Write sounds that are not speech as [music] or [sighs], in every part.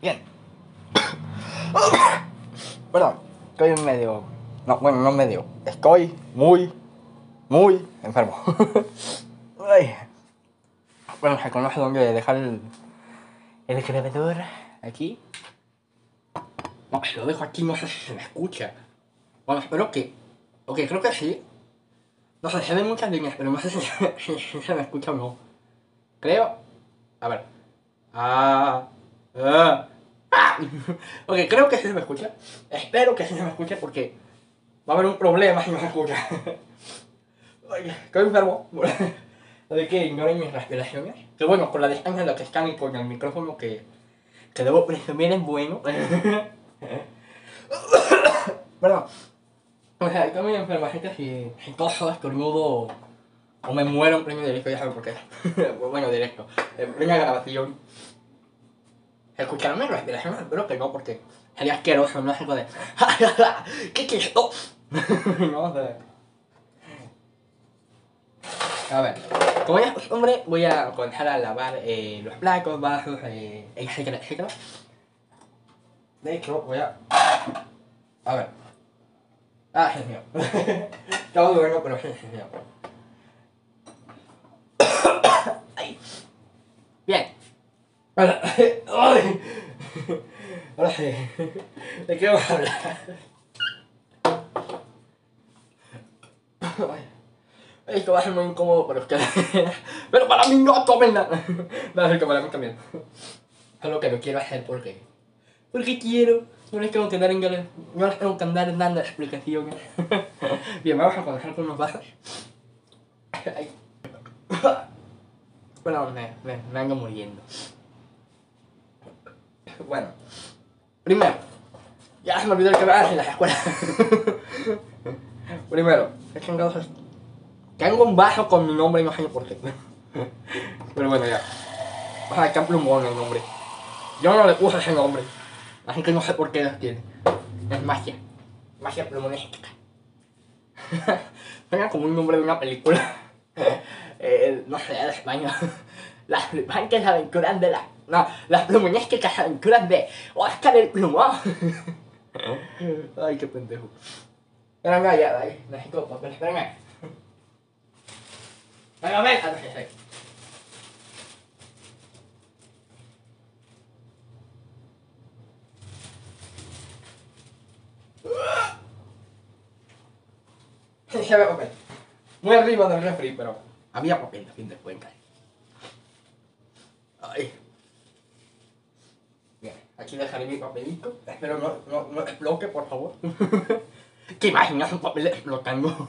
Bien. [coughs] Perdón, estoy medio. No, bueno, no medio. Estoy muy, muy enfermo. [laughs] Ay. Bueno, se conoce dónde dejar el, el grabador aquí. No, si lo dejo aquí, no sé si se me escucha. Bueno, espero que. Ok, creo que sí. No sé, se ven muchas líneas, pero no sé si, si- [laughs] si se me escucha o no. Creo. A ver. Ah. Ah. [laughs] ok, creo que sí se me escucha. Espero que sí se me escuche porque va a haber un problema si no se escucha. [laughs] Estoy enfermo. [laughs] Así que ignoren mis respiraciones. Que bueno, con la distancia en la que están y con el micrófono que, que debo presumir es bueno. Perdón. O sea, estoy muy enfermo, así que si, si toso, o me muero en pleno directo, ya saben por qué. bueno, directo. En grabación. ¿Escucharon mi respiración? Espero que no, porque sería asqueroso, no es algo de... ¿Qué es esto? [laughs] no sé. A ver, como ya costumbre, voy a comenzar a lavar eh, los platos, vasos, eh, etcétera, etcétera. De hecho, voy a... A ver. Ah, es mío. Estaba bueno, pero es [coughs] mío. Bien. Ahora, [laughs] ay. Ahora sí. ¿De qué vamos a hablar? Esto va a ser muy incómodo para ustedes. [laughs] Pero para mí no, tomen nada. A ser que para mí también. Es lo que no quiero hacer porque. Porque quiero. No les tengo que dar en No les tengo que dar dando explicaciones. [laughs] Bien, vamos a comenzar con unos vasos. Ay. Bueno, me, me, me ando muriendo. Bueno, primero, ya se me olvidó el que hace en la escuela. [laughs] primero, he chingado es- Tengo un vaso con mi nombre y no sé por qué. [laughs] Pero bueno, ya. O sea, que plumón el nombre. Yo no le puse ese nombre. Así que no sé por qué lo tiene. Es magia. Magia plumonística. Suena [laughs] como un nombre de una película. Eh, no sé, de España. Las flipantes aventuras de la... No, las plumonísticas aventuras de Oscar el Plumón. Ay, qué pendejo. Venga, venga, ya, ahí. Necesito papel. Venga. Venga, ven. Sí. Sí, sí, había papel. Muy arriba del refri, pero había papel, a fin de cuentas. Ay. Aquí dejaré mi papelito. Espero no, no, no explote, por favor. [laughs] ¿Qué imaginas un papel explotando?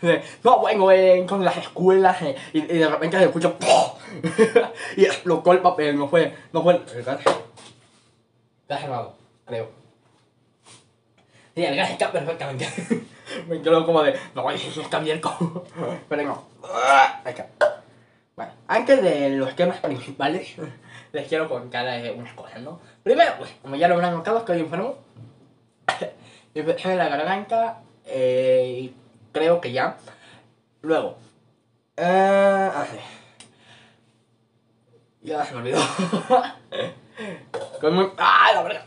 [laughs] no, bueno, eh, con las escuelas eh, y, y de repente se escucha [laughs] y explotó el papel. No fue, no fue el gas. Gas cerrado, creo. Sí, el gas está perfectamente. Me quedo como de, no, está abierto. Pero no. Ahí está. Bueno, antes de los temas principales, les quiero contar eh, unas cosas, ¿no? Primero, pues, como ya lo habrán notado, estoy enfermo. [coughs] Infección en la garganta, eh, y creo que ya. Luego, eh, a ver. Ya se me olvidó. [laughs] Muy... ¡Ah, la verga!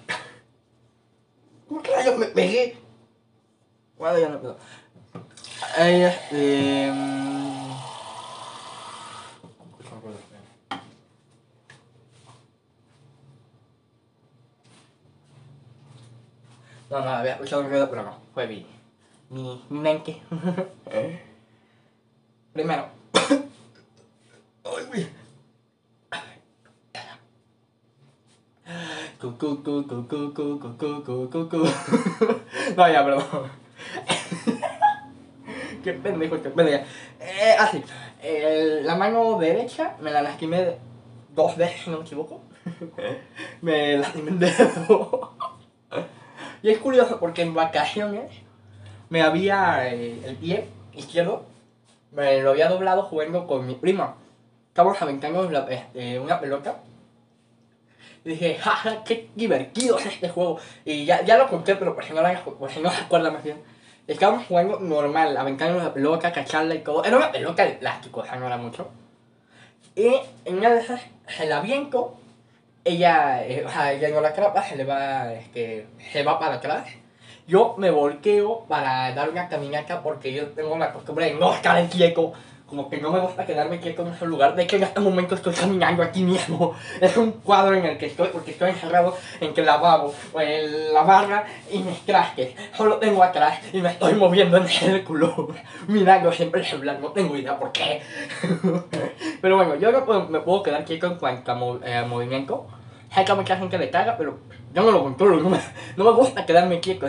¿Cómo que yo me pegué? Bueno, ya no puedo. Ay, este... No, no, había escuchado ruido, pero no. Fue mi, mi, mi mente. Primero. no, ya, perdón. [laughs] qué pendejo, este qué pendejo. Eh, así. La mano derecha me la lastimé dos veces, si no me equivoco. ¿Eh? me lastimé el. Y es curioso porque en vacaciones me había eh, el pie izquierdo, me lo había doblado jugando con mi prima. Estábamos aventando la- este, una pelota. Y dije, jaja, qué divertido es este juego. Y ya, ya lo conté, pero por si no, la- por si no se acuerda más bien. Estábamos jugando normal, aventando la pelota, cacharla y todo. Era una pelota de plástico, o sea, no era mucho. Y en una de esas se la aviento ella, eh, ella no la crapa, se le va, este, se va para atrás. Yo me volteo para dar una caminata porque yo tengo la costumbre de no estar quieto. Como que no me gusta quedarme quieto en ese lugar. De hecho, en este momento estoy caminando aquí mismo. [laughs] Es un cuadro en el que estoy, porque estoy encerrado en el lavabo, en la barra y mis trastes. Solo tengo atrás y me estoy moviendo en círculo. [laughs] Mirando siempre el celular, no tengo idea por qué. [laughs] Pero bueno, yo no puedo- me puedo quedar quieto en cuanto a mo- eh, movimiento. Sé que a mucha gente le caga, pero yo no lo controlo. No me, no me gusta quedarme quieto.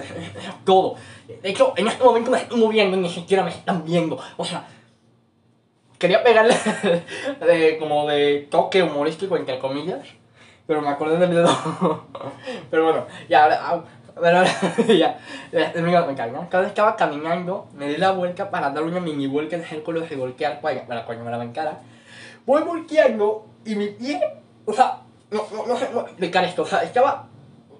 Todo. De hecho, en este momento me estoy moviendo y ni siquiera me están viendo. O sea, quería pegarle [laughs] de, como de toque humorístico, entre comillas. Pero me acordé del dedo. [laughs] pero bueno, ya ahora. ah, Pero ahora, [laughs] ya, termino de cargar. Cada vez estaba caminando, me di la vuelta para dar una mini vuelta en círculo y voltear para, para cuando me la bancara. Voy volteando y mi pie, o sea, no, no, no sé cómo explicar esto, o sea, estaba.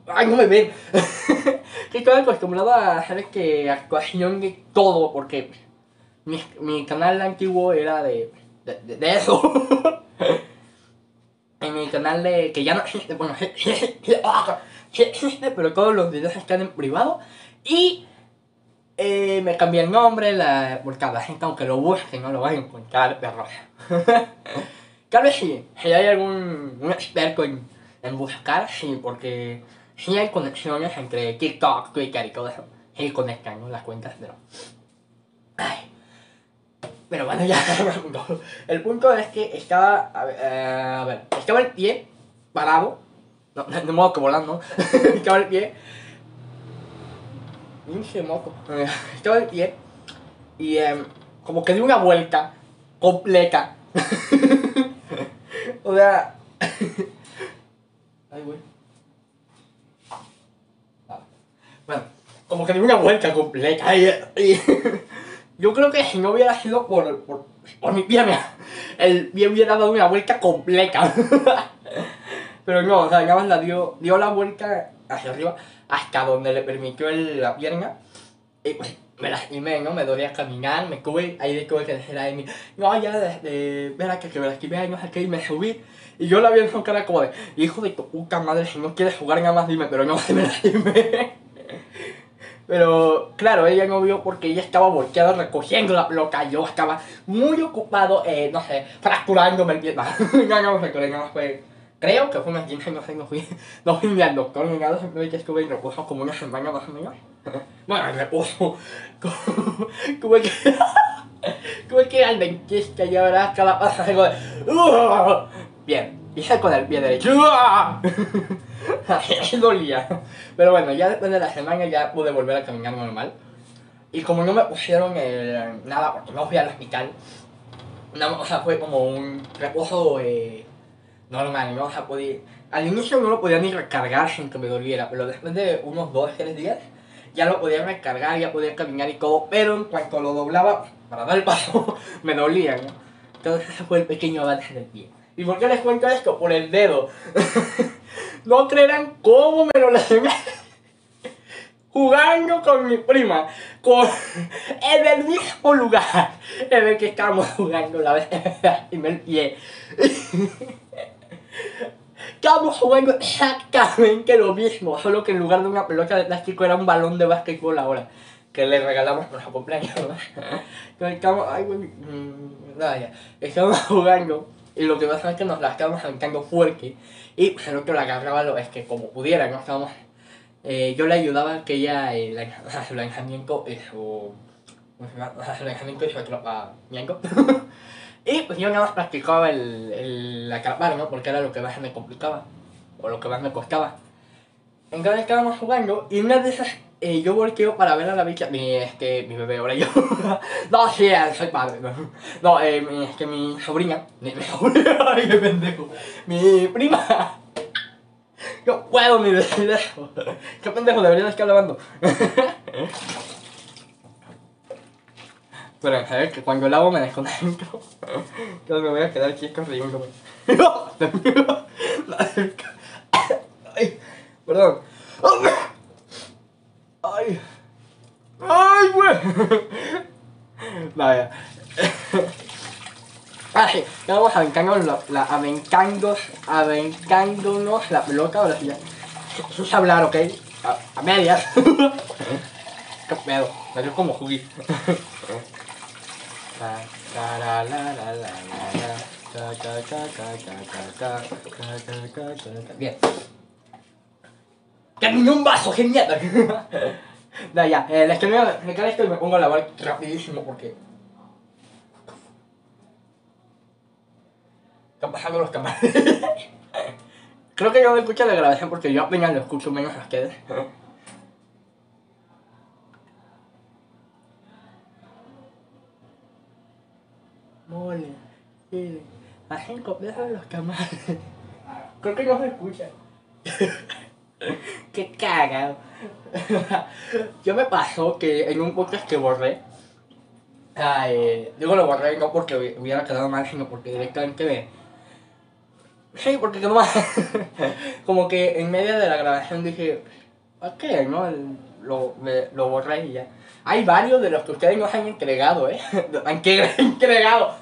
Ay, no me ven. [laughs] estoy acostumbrado a hacer que actuación de todo, porque mi, mi canal antiguo era de, de, de- eso. [laughs] en mi canal de que ya no existe, bueno, [laughs] ah, existe, pero todos los videos están en privado. Y eh, me cambié el nombre, la, porque la gente, aunque lo busque, no lo va a encontrar, perro. [laughs] Tal vez sí, si hay algún experto en, buscar, sí, porque sí hay conexiones entre TikTok, Twitter y todo eso. Sí conectan ¿no? las cuentas, pero... Pero bueno, ya [laughs] El punto es que estaba, a ver, eh, estaba el pie parado, no, de modo que volando, [laughs] estaba el pie, pinche estaba el pie y em, como que di una vuelta completa. [laughs] o sea, [laughs] ay güey. Bueno, como que di una vuelta completa y, y [laughs] yo creo que si no hubiera sido por, por, por mi pierna, el pie hubiera dado una vuelta completa. Pero no, o sea, nada más la dio, dio la vuelta hacia arriba hasta donde le permitió el- la pierna. Y pues me lastimé, ¿no? Me dolía caminar, me tuve, ahí tuve que decir a Amy, no, ya, de, de, verá que, que me lastimé, no sé qué, y me subí. Y yo la vi en su cara como de, hijo de tu puta madre, si no quieres jugar nada más dime, pero no, me lastimé. Pero claro, ella no vio porque ella estaba volteada recogiendo la pelota. Yo estaba muy ocupado, eh, no sé, fracturándome el pie. No, no, nada más fue. Creo que fue una quince, no sé, no fui, [laughs] no fui ni al doctor ni nada, simplemente estuve en reposo como una semana más o menos. [laughs] Bueno, en reposo. [laughs] Tuve que. Tuve que ir al dentista y ahora cada paso algo de. Bien, hice con el pie derecho. Así dolía. Pero bueno, ya después de la semana ya pude volver a caminar normal. Y como no me pusieron el- nada, porque no fui al hospital, no, o sea, fue como un reposo eh, normal, ¿no? O sea, podía, al inicio no lo podía ni recargar sin que me doliera, pero después de unos 2, 3 días ya lo podía recargar, ya podía caminar y todo, pero en cuanto lo doblaba para dar el paso, [laughs] me dolía, ¿no? Entonces ese fue el pequeño avance del pie. ¿Y por qué les cuento esto? Por el dedo. [laughs] no creerán cómo me lo lastimé. [laughs] Jugando con mi prima, con, en el mismo lugar en el que estábamos jugando la vez y me el pie. Estábamos jugando exactamente lo mismo, solo que en lugar de una pelota de plástico era un balón de básquetbol ahora, que le regalamos por su cumpleaños. [laughs] estamos, ay, mm, nada, ya. Estábamos jugando y lo que pasa es que nos la estábamos aventando fuerte y pues, el otro la agarraba lo es que como pudiera, no estábamos, eh, yo le ayudaba que ella, eh, sea, [laughs] su lanzamiento su lanzamiento y su. [laughs] Y pues yo nada más practicaba el, el ¿no? Porque era lo que más me complicaba, o lo que más me costaba. Entonces estábamos jugando y una de esas eh, yo volteo para ver a la bicha, mi, este, mi bebé, ahora yo. [laughs] no, sí, eh, soy padre. No, eh, mi, este, mi sobrina, mi, mi sobrina, [laughs] qué pendejo. Mi prima. Yo puedo, mi bebé. [laughs] Qué pendejo, debería de estar lavando. Pero a ver, que cuando lavo me desconcentro. [laughs] Entonces me voy a quedar aquí riéndome. [laughs] Ay, perdón. Ay. Ay, güey. Vaya. Ay, ya vamos aventándonos la, la, aventando, aventándonos la pelota ahora sí ya. Eso es hablar, ¿ok? A, a medias. [laughs] Qué pedo, me dio como juguí. Bien. Terminé un vaso, genial. no, ya, eh, les termino, me cae esto y me pongo a lavar rapidísimo porque Están pasando los camaradas. Creo que yo me escucho la grabación porque yo apenas lo escucho menos a ustedes. Mole, mire, hacen copias a los camaradas. Creo que no se escuchan. [laughs] Qué cagado. yo me pasó que en un podcast que borré, ay, digo lo borré no porque hubiera quedado mal, sino porque directamente me Sí, porque como, [laughs] como que en medio de la grabación dije, ok, ¿no? Lo, me, lo borré y ya. Hay varios de los que ustedes nos han entregado, ¿eh? [laughs] Han entregado.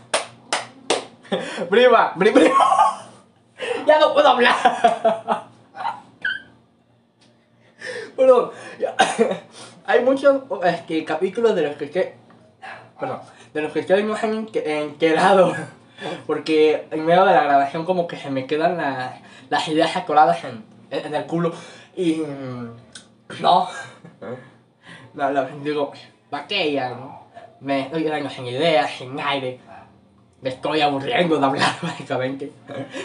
Prima, prima. [laughs] Ya no puedo hablar. Perdón. Hay muchos este, capítulos de los que. Perdón. De los que ustedes nos han enterado. Porque en medio de la grabación como que se me quedan las, las ideas atoradas en, en el culo. Y... No. No, no, digo, ¿para qué ya, no? Me estoy quedando sin ideas, sin aire. Me estoy aburriendo de hablar, [laughs] básicamente.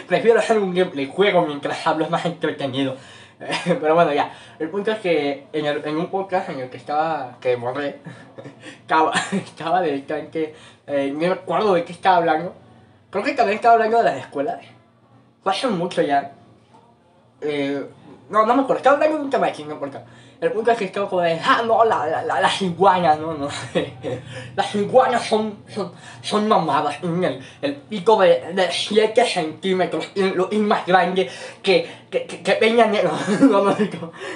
Prefiero hacer un gameplay juego mientras hablo, es más entretenido. [laughs] Pero bueno, ya. El punto es que en, el, en un podcast en el que estaba, que borré, [laughs] estaba, estaba directamente, eh, no me acuerdo de qué estaba hablando Creo que también estaba hablando de las escuelas. Fue hace mucho ya. Eh, no, no me acuerdo. Estaba hablando de un tema de no importa. El punto es que estaba como de, ah, no, la, la, la, las iguanas, no, no. las iguanas son, son, son mamadas. El, el pico de, de 7 centímetros, lo y más grande que, que, que, que Peña Negro. [laughs] no, no,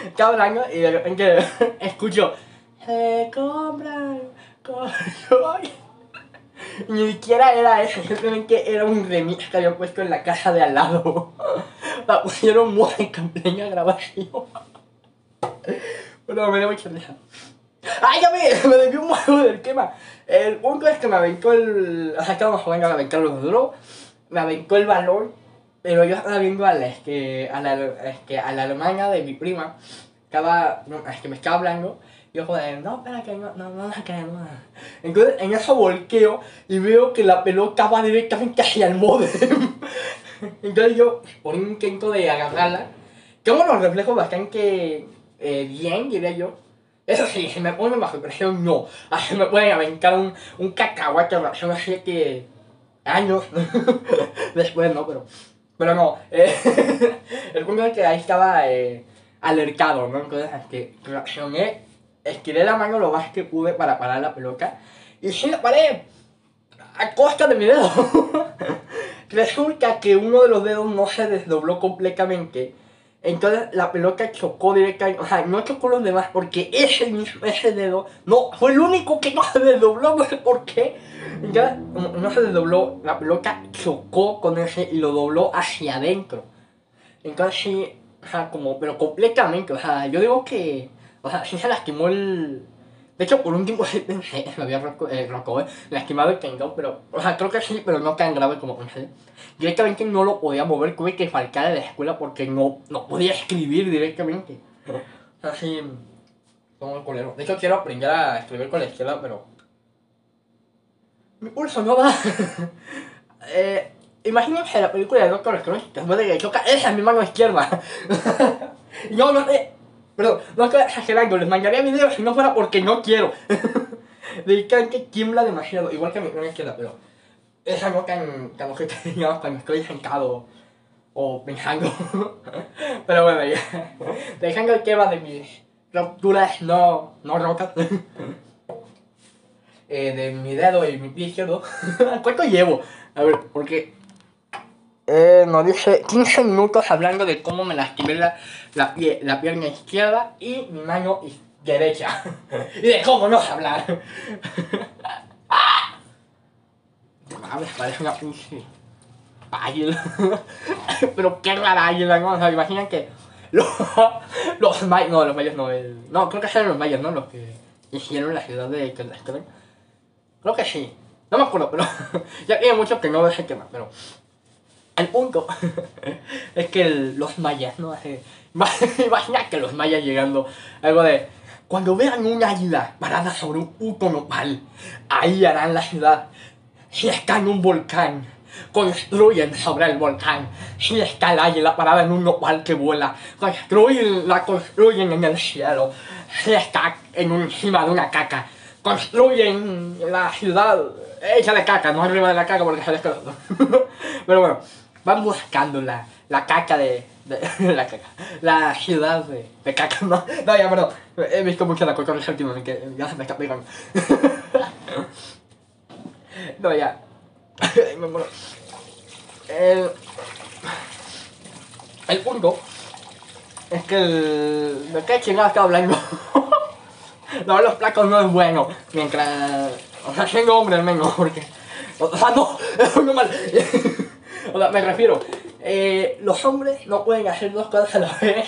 estaba hablando y de repente [laughs] escucho, se compran, compran. [laughs] Ni siquiera era eso, simplemente era un remix que habían puesto en la casa de al lado. La pusieron muy en grabación. Bueno, me dio mucha risa. ¡Ay, ya me! [laughs] Me desvió un poco del tema. El punto es que me aventó el. O sea, estábamos jugando a aventar los duros. Me aventó el balón. Pero yo estaba viendo a la, es que, a la, es que, a la hermana de mi prima. Estaba. Es que me estaba hablando. Y yo joder, no, espera que no, no, no, no, no. Entonces en eso volqueo y veo que la pelota va directamente hacia el modem. [laughs] Entonces yo, por un intento de agarrarla, tengo los reflejos bastante eh, bien, diría yo. Eso sí, si [laughs] me pone bajo presión, no. Así me pueden aventar un, un cacahuate de reacción así que... años. [laughs] Después no, pero... Pero no. Eh, [laughs] el punto es que ahí estaba eh, alertado, ¿no? Entonces, es que reaccioné estiré la mano lo más que pude para parar la pelota. Y sí la paré. A costa de mi dedo. Resulta que uno de los dedos no se desdobló completamente. Entonces la pelota chocó directamente. O sea, no chocó los demás porque ese mismo, ese dedo, no, fue el único que no [laughs] se desdobló, no sé por qué. Entonces, no se desdobló, la pelota chocó con ese y lo dobló hacia adentro. Entonces sí, o sea, como, pero completamente. O sea, yo digo que o sea, sí se lastimó el... De hecho, por un tiempo [laughs] me había roco, eh, roco, eh, lastimado el tendón, pero... O sea, creo que sí, pero no tan grave como pensé. Directamente no lo podía mover, tuve que faltar de la escuela porque no, no podía escribir directamente. O sea, sí... Como el colero. De hecho, quiero aprender a escribir con la izquierda, pero... Mi pulso no va. [laughs] eh, imagínense la película de Doctor Strange, después de que choca, esa es mi mano izquierda. [laughs] no, no sé Perdón, no estoy exagerando, les mandaría videos si no fuera porque no quiero. [laughs] Dedican que tiembla demasiado, igual que mi mano izquierda, pero esa no tan, tan ojete, [laughs] digamos, cuando estoy sentado o pensando. [laughs] pero bueno, ya. Dejando el tema de mis rupturas no, no rotas. eh, de mi dedo y mi pie izquierdo. ¿Cuánto llevo? A ver, porque eh, nos dice 15 minutos hablando de cómo me lastimé la, la, la pierna izquierda y mi mano derecha. [laughs] y de cómo no hablar. [laughs] Mames, parece una pinche águila. [laughs] Pero qué rara águila, ¿no? O imaginan que los, los mayas, no, los mayas no, el, no, creo que eran los mayas, ¿no? Los que hicieron la ciudad de. Creo que sí, no me acuerdo, pero ya tiene mucho que no ese tema, pero el punto [laughs] es que los mayas, ¿no? [laughs] Imagina que los mayas llegando, algo de, cuando vean un águila parada sobre un puto nopal, ahí harán la ciudad. Si está en un volcán, construyen sobre el volcán. Si está el águila parada en un nopal que vuela, construyen, la construyen en el cielo. Si está en encima de una caca, construyen la ciudad hecha de caca, no arriba de la caca porque se desconozco. [laughs] Pero bueno, van buscando la, la caca de, de- [laughs] la caca, la ciudad de, de caca, no, no, ya, perdón, he visto mucho la cotorra últimamente, ya se me está pegando. [laughs] No, ya. [laughs] Me muero. El, el punto es que el. ¿De qué chingada estaba hablando? no, los placos no es bueno. Mientras. O sea, siendo hombre al menos, porque. O sea, no, es muy mal. O sea, me refiero. eh, los hombres no pueden hacer dos cosas a la vez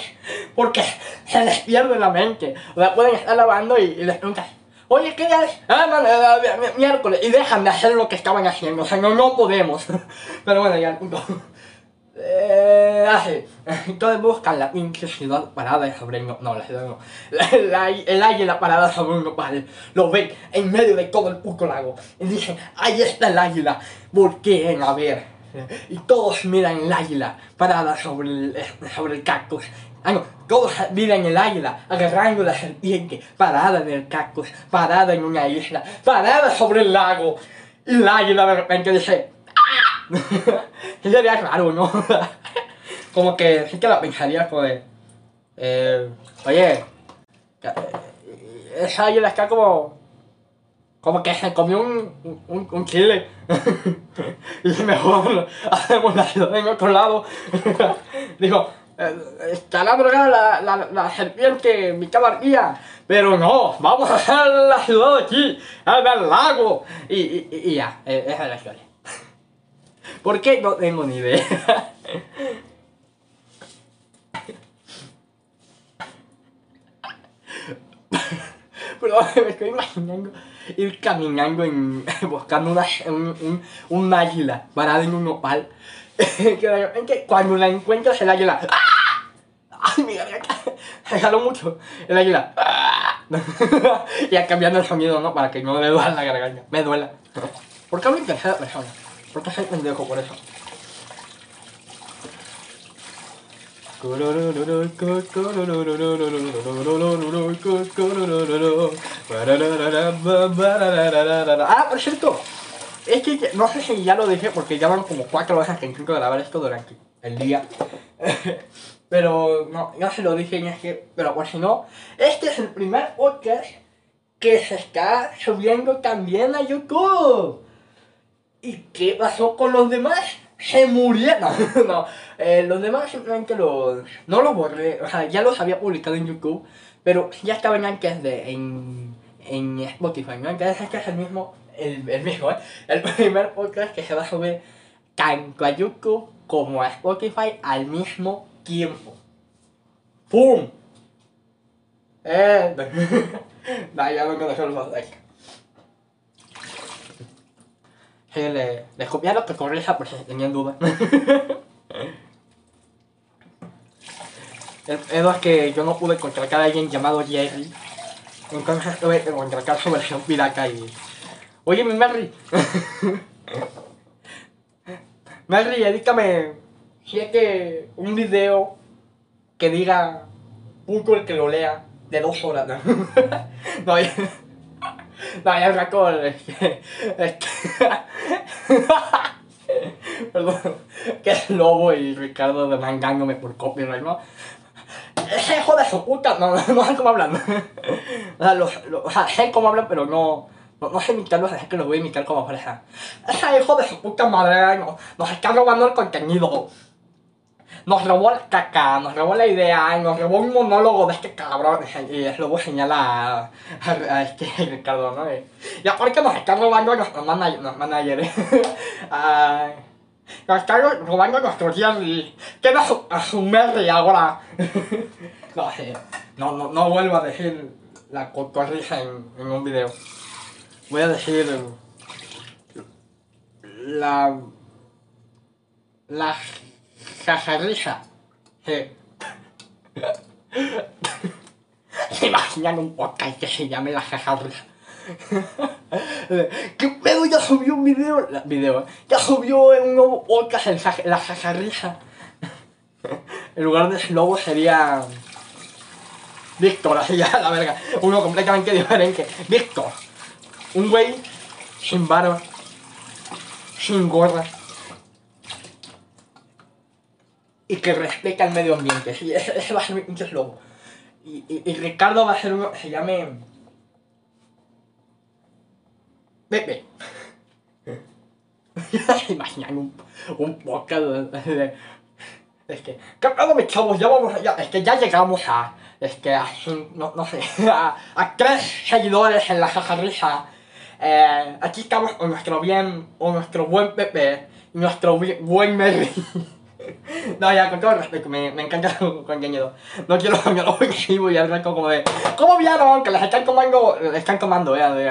porque se les pierde la mente. O sea, pueden estar lavando y, y les preguntas, oye, ¿qué día? Ah, mi- mi- miércoles. Y dejan de hacer lo que estaban haciendo. O sea, no, no podemos. [laughs] Pero bueno, ya, el punto. Eh, así. Entonces buscan la pinche ciudad parada sobre el no, la ciudad no. El águila parada sobre un nopal. Lo ven en medio de todo el puto lago. Y dicen, ahí está el águila. Volteen a ver. Y todos miran el águila parada sobre el, sobre el cactus. Ah, no, todos miran el águila agarrando la serpiente parada en el cactus, parada en una isla, parada sobre el lago. Y el águila de repente dice, Sí [laughs] sería raro, ¿no? [laughs] como que sí que la pensaría como de... Eh, oye, eh, esa águila está como... Como que se comió un, un, un chile. [laughs] y mejor hacemos la ciudad en otro lado. [laughs] Dijo, eh, estará drogada la, la, la serpiente, mi cabarría. Pero no, vamos a hacer la ciudad aquí, en el lago. Y, y, y ya, eh, esa es la historia. [laughs] ¿Por qué? No tengo ni idea. Pero [laughs] me estoy imaginando ir caminando en, [laughs] buscando una, un, un, un águila parada en un nopal. [laughs] que cuando la encuentras el águila. ¡ah! ¡Ay, mi garganta! Se jaló mucho. El águila. ¡ah! ya cambiando el sonido, ¿no? Para que no me duela la garganta. Me duela. ¿Por qué hablo en tercera persona? Porque soy pendejo por eso. Ah, por cierto, es que no sé si ya lo dije porque ya van como cuatro veces que intento grabar esto durante el día. [laughs] Pero no, ya se lo dije y es que, pero por si no, este es el primer podcast que se está subiendo también a YouTube. ¿Y qué pasó con los demás? Se murieron. [laughs] no, eh, los demás simplemente los... No los borré, o sea, ya los había publicado en YouTube, pero ya estaban antes de... En, en Spotify, ¿no? Entonces este es el mismo, el, el mismo, ¿eh? El [laughs] primer podcast que se va a subir tanto a YouTube como a Spotify al mismo tiempo. ¡Pum! Eh... [laughs] no, ya no conozco los dos. Sí, le, le copié lo que corrija por si tenían dudas. [laughs] El pedo es que yo no pude contratar a alguien llamado Jerry. Entonces tuve que contratar su versión pirata y... Oye, mi Mary. [laughs] Mary, edítame... Si es que un video que diga punto el que lo lea de dos horas. No, [laughs] no. [laughs] No, ya el... Es que... Es que... [laughs] Perdón. Que es Lobo y Ricardo demandándome por copyright, ¿no? Ese hijo de su puta, no, no, sé cómo hablan. [laughs] O sea, los, los- o sea, sé cómo hablan, pero no, no, no sé imitarlos, es que los voy a imitar como pareja. Ese hijo de su puta madre no, nos está robando el contenido. Nos robó la caca, nos robó la idea, nos robó un monólogo de este cabrón. [laughs] Y luego señala a, a este [laughs] Ricardo, ¿no? Y, aparte nos está robando nuestro manager, manager. [laughs] Ah, nos está robando nuestros días y a su merda y ahora. no, eh, no, no, no vuelvo a decir la cotorrija en, en un video. Voy a decir la la jajarrija. Sí. ¿Se imaginan un podcast que se llame la jajarrija? ¿Qué pedo? Ya subió un video. video. Ya subió un nuevo podcast el ja- la. En lugar de logo sería. Víctor, así ya la verga. Uno completamente diferente. Víctor. Un güey sin barba. Sin gorra. Y que respeta el medio ambiente. Sí, ese, va a ser mi eslogan. Y, y, y Ricardo va a ser uno que se llame. Pepe. [laughs] Imaginan un, un de, Es que. ¿Qué mis chavos? Ya vamos Es que ya llegamos a. Es que a. No, no sé. [laughs] A, tres seguidores en la jajarrija. Eh, aquí estamos con nuestro bien. O nuestro buen Pepe. Y nuestro buen Merry. [laughs] No, ya, con todo el respeto, me, me encanta su contenido. No quiero que lo agresivo y al como de. ¿Cómo vieron? Que les están comando. Les están comando, eh. de,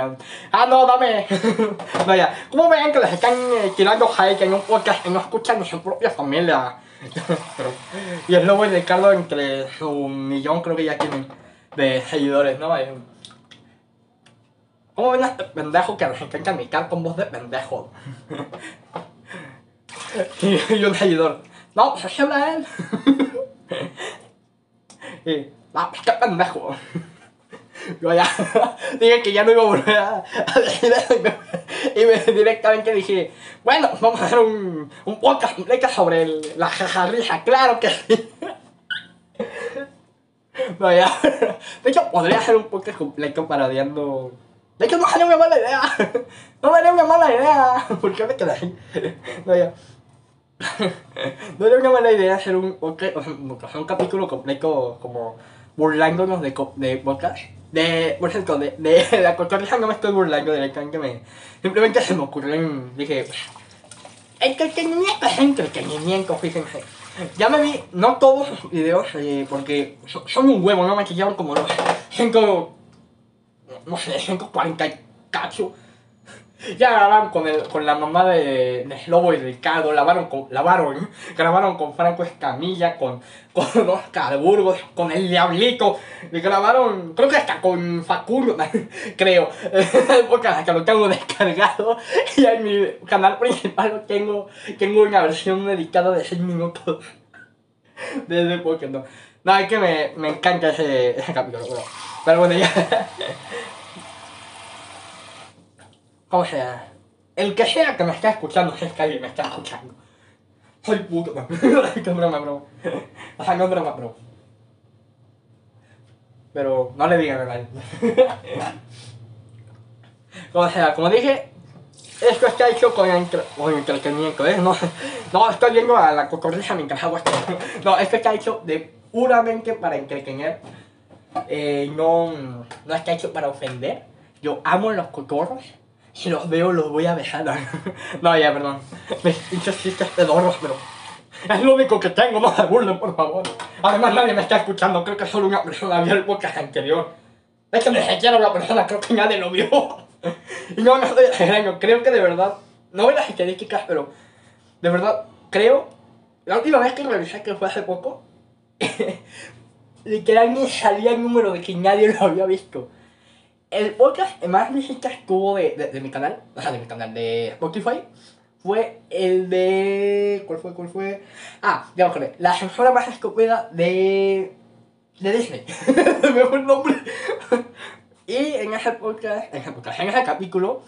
ah, no, dame. [laughs] no, ya. ¿Cómo ven que les están eh, tirando hike en un podcast que no escuchan ni su propia familia? [laughs] y el lobo y Ricardo entre su millón, creo que ya tienen, de seguidores, ¿no? Eh, ¿Cómo ven a este pendejo que les encanta imitar con voz de pendejo? y, [laughs] y un seguidor. Habla él. y, no, pues qué pendejo. Yo ya dije que ya no iba a volver a, y me, y me directamente dije, bueno, vamos a hacer un, un podcast sobre el- la jajarrija, claro que sí. No, ya. De hecho, podría hacer un podcast completo parodiando. De hecho, no sería una mala idea. No sería una mala idea. ¿Por qué me quedé? No, ya. No era una mala idea hacer un, un capítulo completo como burlándonos de, de podcast. De, por de, de [laughs] la cotorrija no me estoy burlando directamente. Me, simplemente se me ocurrió dije, entretenimiento es entretenimiento, fíjense. Ya me vi, no todos los videos, eh, porque so- son un huevo, no me llevan como los 5, no sé, 140 y cacho. Ya grabaron con, el, con la mamá de, de y Ricardo, grabaron con, lavaron, [laughs] grabaron con Franco Escamilla, con, [laughs] con Oscar Burgos, con el Diablito, grabaron, creo que hasta con Facundo, [laughs] creo, porque hasta lo tengo descargado, y en mi canal principal tengo, tengo una versión dedicada de 6 minutos de ese podcast, no. Es que me, me encanta ese, capítulo, pero bueno, ya. ¿Cómo sea? El que sea que me está escuchando, si es que alguien me está escuchando. Soy puto, [laughs] que es broma, broma. O sea, no es broma, bro. Pero no le digan a. [laughs] Como sea, como dije, esto está hecho con, entre- con entretenimiento, ¿eh? No, no estoy viendo a la cocorrija mientras hago. [laughs] No, esto está hecho puramente para entretener. Eh, no, no está hecho para ofender. Yo amo los cotorros. Si [laughs] los veo, los voy a besar. [laughs] No, ya, perdón. Mis pinches chistes pedorros, pero... Es lo único que tengo, no se burlen, por favor. Además, nadie me está escuchando. Creo que solo una persona vio el podcast anterior. De hecho, ni siquiera una persona, creo que nadie lo vio. [laughs] Y no, no estoy exagerando. Creo que de verdad... No veo las estadísticas, pero... De verdad, creo... La última vez que revisé, que fue hace poco... literalmente salía el número de que nadie lo había visto. El podcast que más visitas tuvo de, de, de mi canal, o sea, de mi canal de Spotify, fue el de. ¿Cuál fue? ¿Cuál fue? Ah, ya me acordé. La censura más estúpida de. de Disney. [laughs] me fue el nombre. y en ese podcast, en ese podcast, en ese capítulo,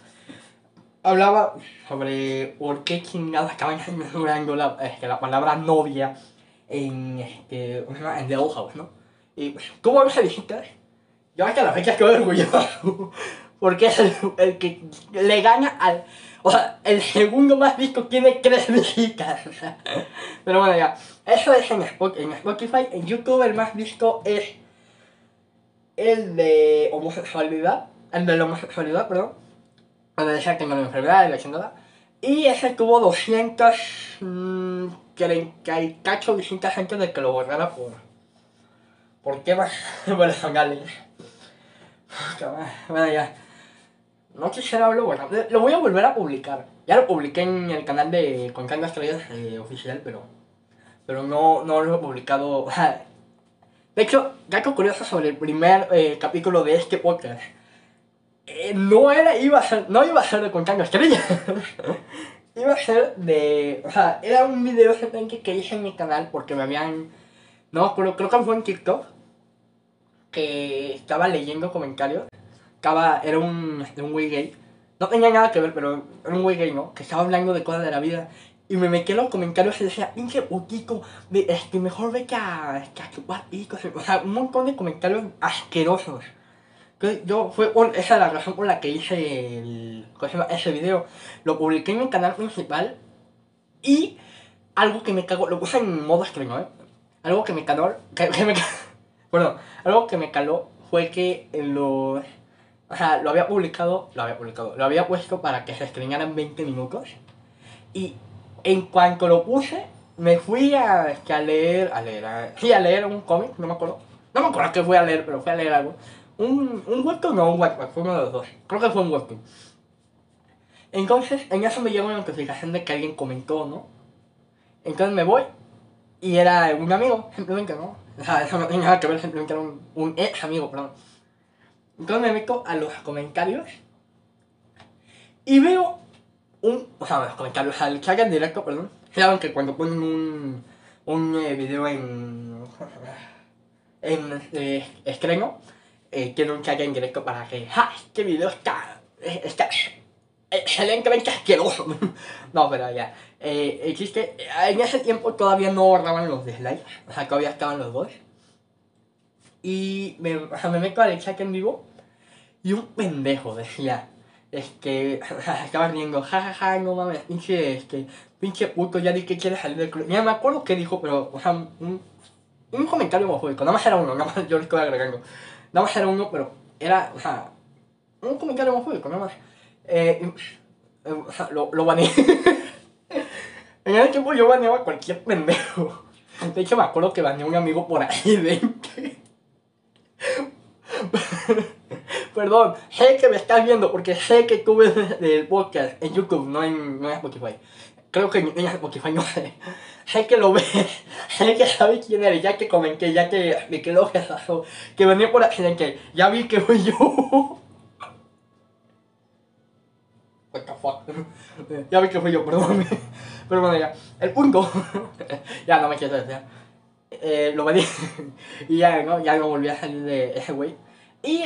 hablaba sobre por qué chingados acaban censurando la, este, la palabra novia en, este, ¿cómo en The Old House, ¿no? Y tuvo muchas visitas. Yo hasta la fecha estoy orgulloso. [laughs] porque es el, el que le gana al. O sea, el segundo más visto tiene tres visitas. [laughs] Pero bueno, ya. Eso es en Spotify. En Spotify, en YouTube el más visto es el de homosexualidad. El de la homosexualidad, perdón. El de que tengo la enfermedad la chingada. Y ese tuvo 200. Mmm, 38 visitas antes de que lo borrara por. ¿Por qué más? [laughs] personales. [sighs] Bueno, ya. No quisiera hablar, bueno, lo voy a volver a publicar. Ya lo publiqué en el canal de Contando Estrellas eh, oficial, pero. Pero no, no lo he publicado. [laughs] De hecho, dato curioso sobre el primer eh, capítulo de este podcast. Eh, no era, iba a ser, no iba a ser de Contando Estrellas. [laughs] iba a ser de. O sea, era un video que hice en mi canal porque me habían. No, creo, creo que fue en TikTok. Que estaba leyendo comentarios estaba, era un, un güey gay. No tenía nada que ver, pero era un güey gay, ¿no? Que estaba hablando de cosas de la vida. Y me metí en los comentarios y decía, pinche putito, de, que mejor ve que a, que a chupar picos. O sea, un montón de comentarios asquerosos. Yo, fue esa es la razón por la que hice el, ese video. Lo publiqué en mi canal principal y algo que me cagó, lo puse en modo extremo, ¿eh? Algo que me caló, que, que me, [laughs] bueno, algo que me caló fue que los o sea, lo había publicado, lo había publicado, lo había puesto para que se estrenaran en 20 minutos. Y en cuanto lo puse, me fui a, a leer, a leer, a, sí, a leer un cómic, no me acuerdo. No me acuerdo qué fui a leer, pero fui a leer algo. Un, un webtoon no, un webtoon, fue uno de los dos. Creo que fue un webtoon. Entonces, en eso me llegó una notificación de que alguien comentó, ¿no? Entonces me voy y era un amigo, simplemente, ¿no? Eso no tenía nada que ver, simplemente era un, un ex amigo, perdón. Entonces me meto a los comentarios y veo un. O sea, los comentarios, al chat en directo, perdón. Saben que cuando ponen un, un eh, video en. en eh, estreno, eh, tiene un chat en directo para que. ¡Ja! Este video está. está excelentemente asqueroso. [laughs] no, pero ya. Eh, existe. En ese tiempo todavía no borraban los dislikes. O sea, todavía estaban los dos. Y me, me meto al chat en vivo y un pendejo decía, es que, [laughs] estaba riendo, jajaja, ja, ja, no mames, pinche, este, pinche puto, ya di que quiere salir del club. Ya me acuerdo qué dijo, pero, o sea, un, un comentario homofóbico, nada más era uno, nada más [laughs] yo le estoy agregando. Nada más era uno, pero era, o sea, un comentario homofóbico, nada más. Eh, eh, lo, lo baneé. [laughs] en ese tiempo yo baneaba cualquier pendejo. De hecho, me acuerdo que baneé a un amigo por ahí de [laughs] Perdón, sé que me estás viendo porque sé que tú ves el podcast en YouTube, no en, no en Spotify. Creo que en Spotify, no sé. Sé que lo ves, sé que sabes quién eres, ya que comenté, ya que me quedó eso, que venía por accidente. Ya vi que fui yo. What the fuck. ya vi que fui yo, perdón. Pero bueno, ya. El punto. [laughs] ya no me quiero decir. Eh, lo venía. [laughs] y ya no, ya no volví a salir de ese güey. Y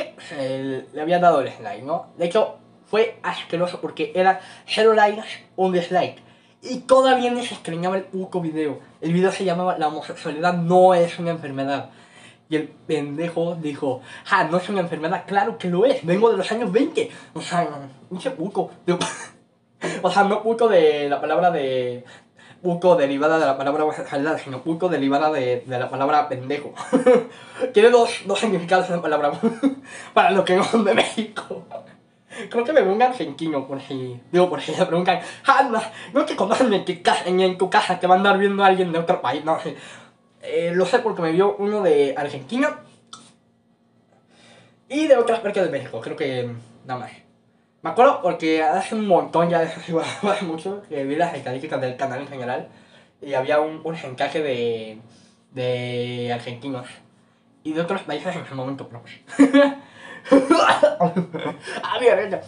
le había dado el dislike, ¿no? De hecho, fue asqueroso porque era 0 likes, un dislike. Y todavía no se extrañaba el puto video. El video se llamaba La homosexualidad no es una enfermedad. Y el pendejo dijo, ah, no es una enfermedad, claro que lo es, vengo de los años 20. O sea, un. O sea, no puto de la palabra de puto derivada de la palabra homosexualidad, sino puto derivada de, de la palabra pendejo. [laughs] Tiene dos, dos significados la palabra [laughs] para los que no son de México. Creo que me veo un argentino por si, digo por si se preguntan, Hanna, no te conocen en en, tu casa, te va a andar viendo a alguien de otro país, no. Eh, lo sé porque me vio uno de Argentina y de otras partes de México, creo que nada más. Me acuerdo porque hace un montón, ya [laughs] hace mucho, que vi las estadísticas del canal en general y había un, un encaje de, de argentinos y de otros países en ese momento propio. ah, mira.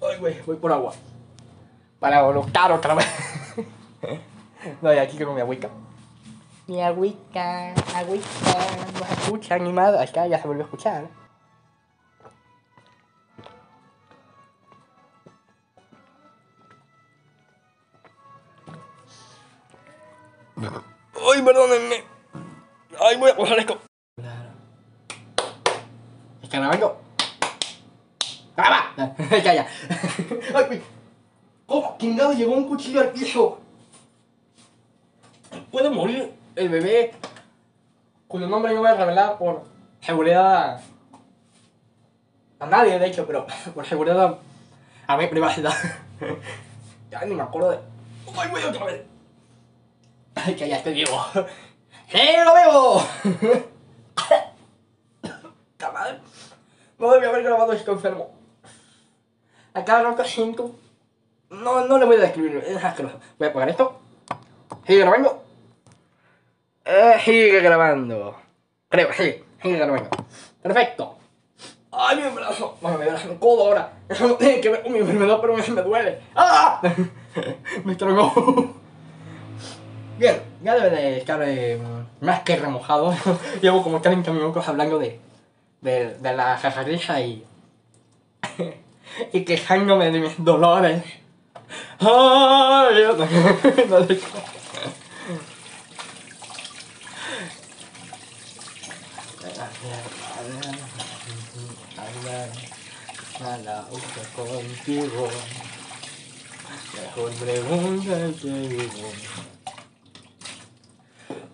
Ay, güey, voy por agua. Para voluptar otra vez. no, y aquí tengo mi agüita. Mi agüita, agüita. No se escucha ni más. Acá ya se volvió a escuchar. Ay, perdónenme. Ay, voy a coger esto. Escarabajo. ¡Graba! [laughs] ya, ya. Ay. ¿Cómo? ¿Quién llegó un cuchillo al piso? Puede morir el bebé cuyo nombre no voy a revelar por seguridad a nadie, de hecho, pero [laughs] por seguridad a mi privacidad. [laughs] ya ni me acuerdo de. ¡Ay, voy otra vez! ¡Ay, que ya estoy vivo! ¡Sí, lo madre! No debía haber grabado esto enfermo. Acá Roca 5. No, no le voy a describir. Voy a apagar esto. Sigue grabando. Eh, sigue grabando. Creo, sí, sigue grabando. Perfecto. ¡Ay, mi brazo! Bueno, me duele el codo ahora. Eso no tiene que ver con mi enfermedad, pero me duele. ¡Ah! [laughs] me estrongó. Bien, ya debe de estar eh, más que remojado. Llevo como 30 minutos hablando de, de, de la jajarija y. y quejándome de mis dolores. ¡Ay!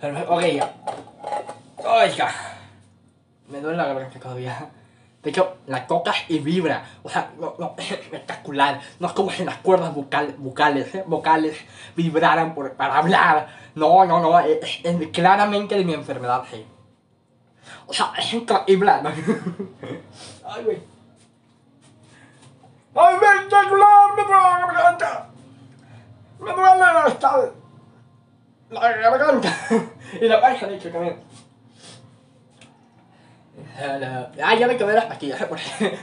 Ok, ya. Oiga. Me duele la garganta todavía. De hecho, la tocas y vibra. O sea, no, no, es [laughs] espectacular. No es como si las cuerdas bucales, ¿eh? vocales vibraran por, para hablar. No, no, no. Es, es claramente de mi enfermedad, sí. O sea, es increíble. [laughs] Ay, güey. ¡Ay! ¡Me duele la garganta! ¡Me duele hasta la garganta! [laughs] y la panza, de hecho, también. Ah, ya me quedé las pastillas, [laughs] por,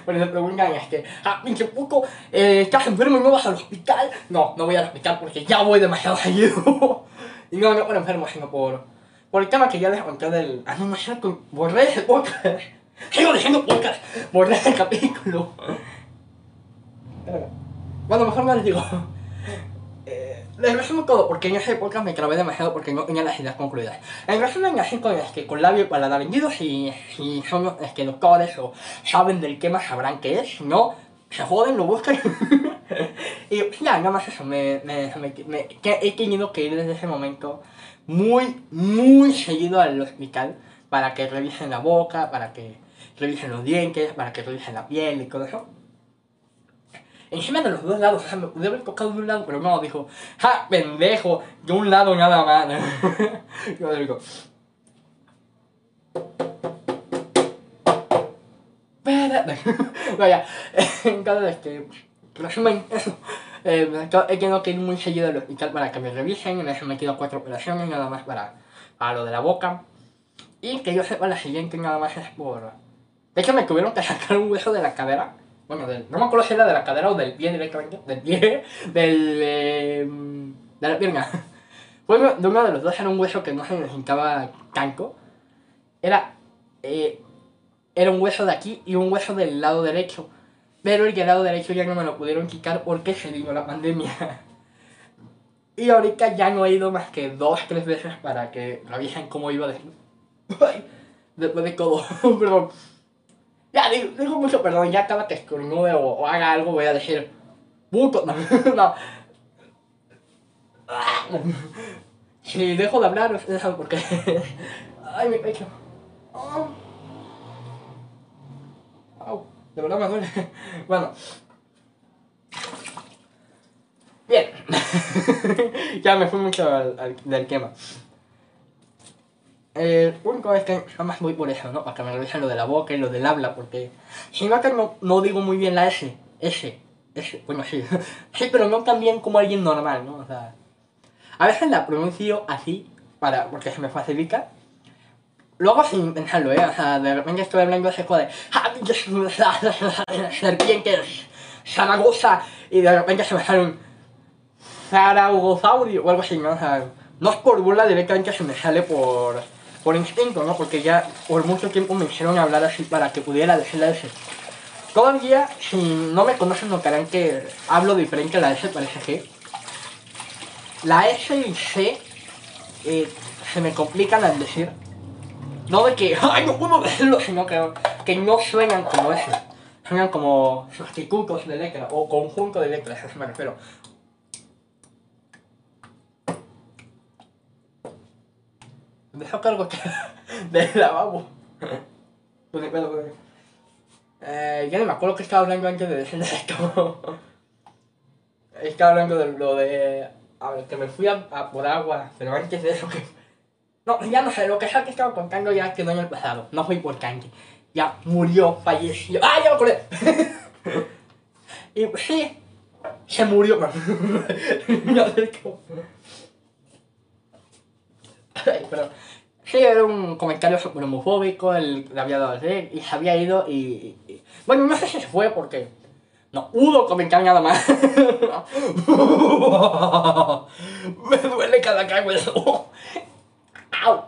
por eso preguntan, este, ah, pinche poco, eh, ¿estás enfermo y no vas al hospital? No, no voy al hospital porque ya voy demasiado seguido. [laughs] y no, no por enfermo, sino por, por el tema que ya les conté del, ah, no, no, no, borré ese podcast. Sigo diciendo podcast, borré ese capítulo. Bueno, mejor no les digo. Eh, les resumo todo, porque en esa época me trabé demasiado porque no tenía las ideas concluidas. En resumen, así con, es que con labio para dar vendidos y, y son es que doctores o saben del tema sabrán qué es, no, se joden, lo buscan. [laughs] y ya, nada más eso, me, me, me, me, que he tenido que ir desde ese momento muy, muy seguido al hospital para que revisen la boca, para que revisen los dientes, para que revisen la piel y todo eso. Encima de los dos lados, o sea, me pude haber tocado de un lado, pero no, dijo, ¡ja, pendejo! De un lado nada más. [laughs] Yo digo, [laughs] Vaya, [laughs] vez que resumen eso, eh, he tenido que ir muy seguido al hospital para que me revisen, me he metido cuatro operaciones nada más para, para lo de la boca. Y que yo sepa la siguiente nada más es por... De hecho me tuvieron que sacar un hueso de la cadera bueno, del, no me acuerdo si era de la cadera o del pie directamente. Del pie. [laughs] Del. Eh, de la pierna. [laughs] Bueno, de uno de los dos era un hueso que no se necesitaba tanto. Era. Eh, era un hueso de aquí y un hueso del lado derecho. Pero el del lado derecho ya no me lo pudieron quitar porque se vino la pandemia. [laughs] Y ahorita ya no he ido más que dos, tres veces para que revisen cómo iba después. Después de todo, perdón. Ya, digo, digo mucho perdón, ya acaba estornude o, o haga algo, voy a decir, puto, [laughs] no, no. [laughs] Si dejo de hablar, ustedes saben por qué. [laughs] Ay, mi pecho. Oh. De verdad me duele. Bueno. Bien. ya me fui mucho al, del tema. El único es que jamás voy por eso, ¿no? Para que me revisen lo de la boca y lo del habla, porque si no, no, no digo muy bien la S, S, S, bueno, sí, [laughs] sí, pero no tan bien como alguien normal, ¿no? O sea, a veces la pronuncio así, para, porque se me facilita, luego sin pensarlo, ¿eh? O sea, de repente estoy hablando así de [laughs] serpientes, Zaragoza, y de repente se me sale un Zaragozaurio o algo así, ¿no? O sea, no es por burla directamente, se me sale por por instinto, ¿no? Porque ya por mucho tiempo me hicieron hablar así para que pudiera decir la S. Todavía, si no me conocen, notarán que hablo diferente a la S, parece que. La S y C eh, se me complican al decir. No de que, [laughs] ay, no puedo decirlo, sino que, que no suenan como S. Eran como sustitutos de letras o conjunto de letras, a eso me refiero. Dejo cargo que del lavabo. Pues, bueno, pues, eh, ya no me acuerdo que estaba hablando antes de decir esto. [laughs] estaba hablando de lo de. A ver, que me fui a, a por agua, pero antes de eso que. No, ya no sé, lo que sea que estaba contando ya quedó en el pasado. No fue importante. Ya murió, falleció. ¡Ah, ya me acordé! [laughs] y sí, se murió. [laughs] no sé cómo. [laughs] Pero sí, era un comentario super homofóbico, él le había dado hacer y se había ido y, Bueno, no sé si se fue porque... No pudo comentar nada más. [laughs] Me duele cada cabeza. [laughs] ¡Au!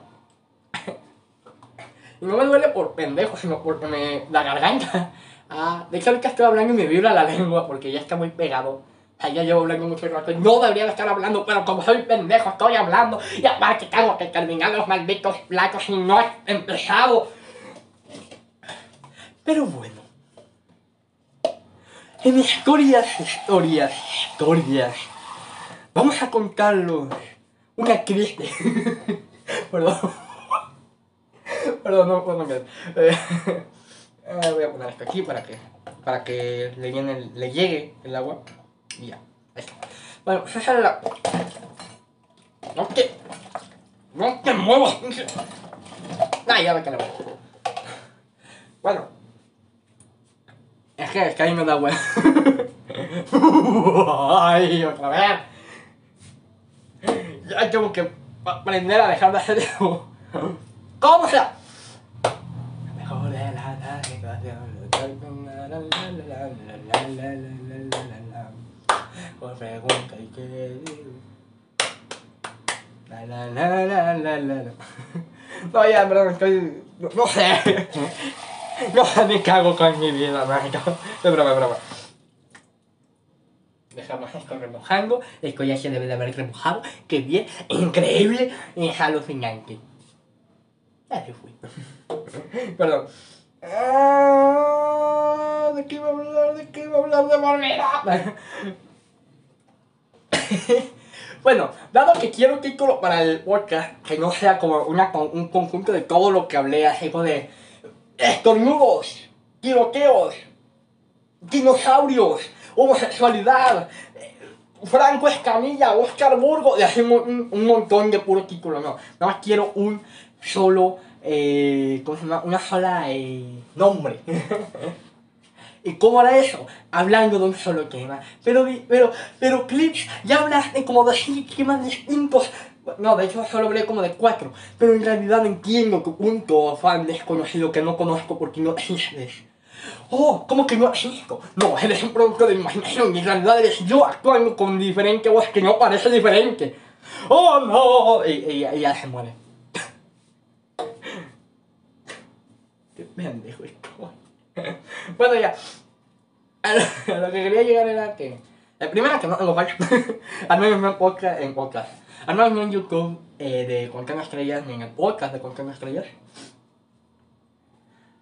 Y no me duele por pendejo, sino porque me... la garganta. Ah, de hecho ahorita estoy hablando y me vibra la lengua porque ya está muy pegado. O sea, ya llevo hablando mucho rato y no debería de estar hablando, pero como soy pendejo estoy hablando y aparte tengo que terminar los malditos platos y no he empezado. Pero bueno. En historias, historias, historias. Vamos a contarlos una triste. [laughs] Perdón. [laughs] Perdón, no puedo cambiar. Eh, [laughs] eh, voy a poner esto aquí para que, para que le, llene le llegue el agua. Ya. Ahí está. Bueno, la... No te... No te muevas. [laughs] Ah, ya ve que no. Bueno. Es que, es que ahí no da agua. [laughs] Ay, otra vez. Ya tengo que aprender a dejar de hacer eso. ¿Cómo sea? Mejor de la Por pregunta y qué digo. La la la la la la. [laughs] No, ya, perdón, estoy. No, no sé. [laughs] No sé ni con mi vida, mágico. [laughs] Es broma, es broma. Dejamos esto remojando. Esto ya se debe de haber remojado. Qué bien, increíble es alucinante. Ya se fui. Perdón. Ah, ¿De qué iba a hablar? ¿De qué iba a hablar de volver? [laughs] Bueno, dado que quiero un título para el podcast que no sea como una, un conjunto de todo lo que hablé, así como de estornudos, tiroteos, dinosaurios, homosexualidad, eh, Franco Escamilla, Oscar Burgos, y así un, un- un montón de puro título, no. Nada más quiero un solo, eh, ¿cómo se llama? Una sola eh, nombre. [laughs] ¿Y cómo era eso? Hablando de un solo tema. Pero, pero, pero, Clips, ya hablaste como de seis temas distintos. No, de hecho solo hablé como de cuatro. Pero en realidad entiendo tu punto, fan desconocido que no conozco porque no existes. Oh, ¿cómo que no existo? No, eres un producto de imaginación y en realidad eres yo actuando con diferente voz que no parece diferente. Oh, no. Y, y- y ya se muere. [laughs] Qué pendejo estoy. [laughs] Bueno, ya. A lo, que quería llegar era que. La primera que no tengo fallo. [laughs] Al menos no en podcast, en podcast. Al menos no en YouTube eh, de Contando Estrellas, ni en el podcast de Contando Estrellas.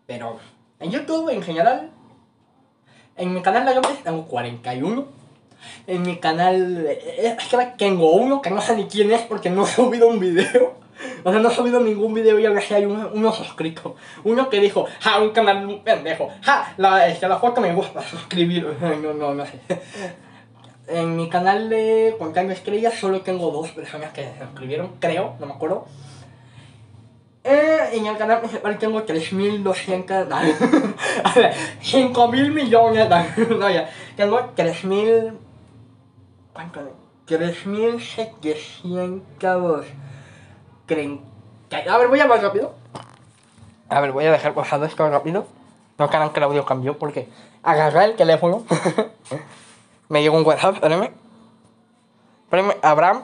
Pero en YouTube en general. En mi canal de López tengo 41. En mi canal. eh, Es que tengo uno que no sé ni quién es porque no he subido un video. O sea, no he subido ningún video y ahora sí hay uno, uno suscrito. Uno que dijo, ja, un canal pendejo. Ja, la, es que la foto me gusta suscribir. [laughs] No, no, no sé. En mi canal de Contando Estrellas solo tengo dos personas que se suscribieron, creo, no me acuerdo. Eh, en el canal principal tengo 3200. No, [laughs] a ver, 5000 millones. [laughs] No, ya. Tengo 3000. ¿Cuánto? 3700. A ver, voy a más rápido. A ver, voy a dejar pasado esto rápido. No crean que el audio cambió porque agarré el teléfono. [laughs] me llegó un WhatsApp, espérenme. Espérenme, Abraham.